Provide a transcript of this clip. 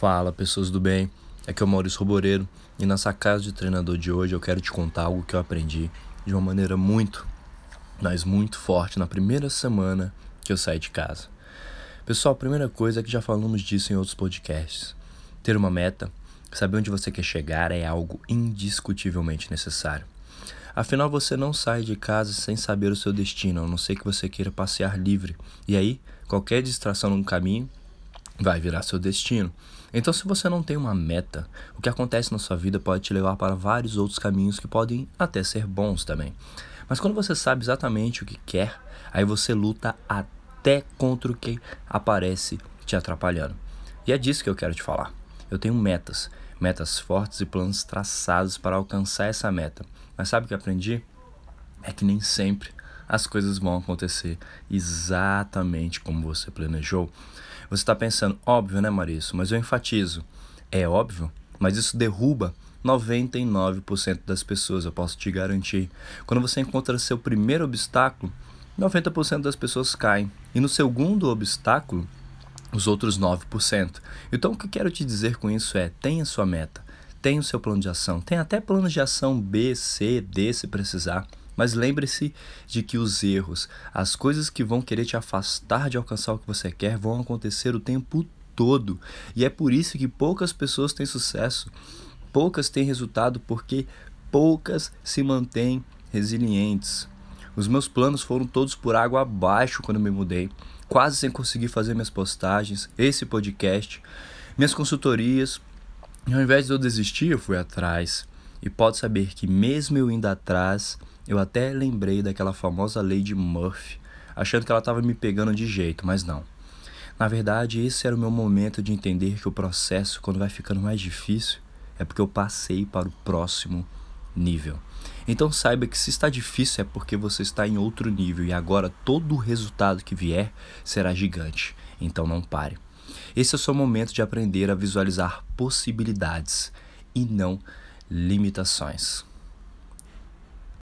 Fala pessoas do bem, aqui é o Maurício Roboreiro e nessa casa de treinador de hoje eu quero te contar algo que eu aprendi de uma maneira muito, mas muito forte na primeira semana que eu saí de casa. Pessoal, a primeira coisa é que já falamos disso em outros podcasts. Ter uma meta, saber onde você quer chegar é algo indiscutivelmente necessário. Afinal, você não sai de casa sem saber o seu destino, a não ser que você queira passear livre. E aí, qualquer distração no caminho vai virar seu destino. Então, se você não tem uma meta, o que acontece na sua vida pode te levar para vários outros caminhos que podem até ser bons também. Mas quando você sabe exatamente o que quer, aí você luta até contra o que aparece te atrapalhando. E é disso que eu quero te falar. Eu tenho metas, metas fortes e planos traçados para alcançar essa meta. Mas sabe o que aprendi? É que nem sempre as coisas vão acontecer exatamente como você planejou. Você está pensando, óbvio, né, Marício? Mas eu enfatizo. É óbvio, mas isso derruba 99% das pessoas, eu posso te garantir. Quando você encontra seu primeiro obstáculo, 90% das pessoas caem. E no segundo obstáculo, os outros 9%. Então, o que eu quero te dizer com isso é: tenha sua meta, tenha o seu plano de ação, tenha até plano de ação B, C, D se precisar. Mas lembre-se de que os erros, as coisas que vão querer te afastar de alcançar o que você quer, vão acontecer o tempo todo. E é por isso que poucas pessoas têm sucesso, poucas têm resultado, porque poucas se mantêm resilientes. Os meus planos foram todos por água abaixo quando me mudei, quase sem conseguir fazer minhas postagens, esse podcast, minhas consultorias. E ao invés de eu desistir, eu fui atrás. E pode saber que mesmo eu indo atrás, eu até lembrei daquela famosa lei de Murphy, achando que ela estava me pegando de jeito, mas não. Na verdade, esse era o meu momento de entender que o processo, quando vai ficando mais difícil, é porque eu passei para o próximo nível. Então saiba que se está difícil é porque você está em outro nível e agora todo o resultado que vier será gigante. Então não pare. Esse é o seu momento de aprender a visualizar possibilidades e não limitações.